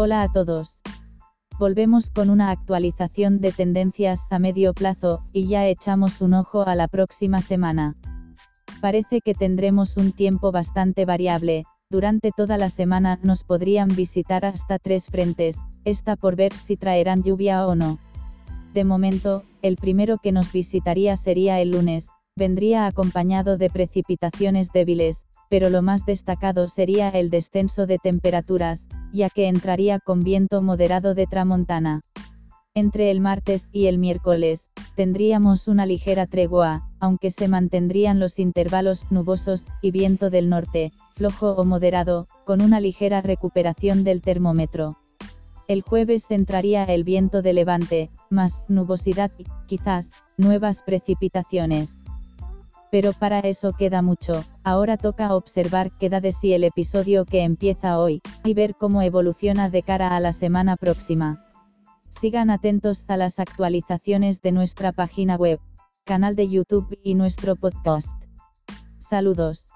Hola a todos. Volvemos con una actualización de tendencias a medio plazo, y ya echamos un ojo a la próxima semana. Parece que tendremos un tiempo bastante variable, durante toda la semana nos podrían visitar hasta tres frentes, esta por ver si traerán lluvia o no. De momento, el primero que nos visitaría sería el lunes, vendría acompañado de precipitaciones débiles, pero lo más destacado sería el descenso de temperaturas, ya que entraría con viento moderado de tramontana. Entre el martes y el miércoles, tendríamos una ligera tregua, aunque se mantendrían los intervalos nubosos y viento del norte, flojo o moderado, con una ligera recuperación del termómetro. El jueves entraría el viento de levante, más nubosidad y, quizás, nuevas precipitaciones. Pero para eso queda mucho, ahora toca observar qué da de sí el episodio que empieza hoy, y ver cómo evoluciona de cara a la semana próxima. Sigan atentos a las actualizaciones de nuestra página web, canal de YouTube y nuestro podcast. Saludos.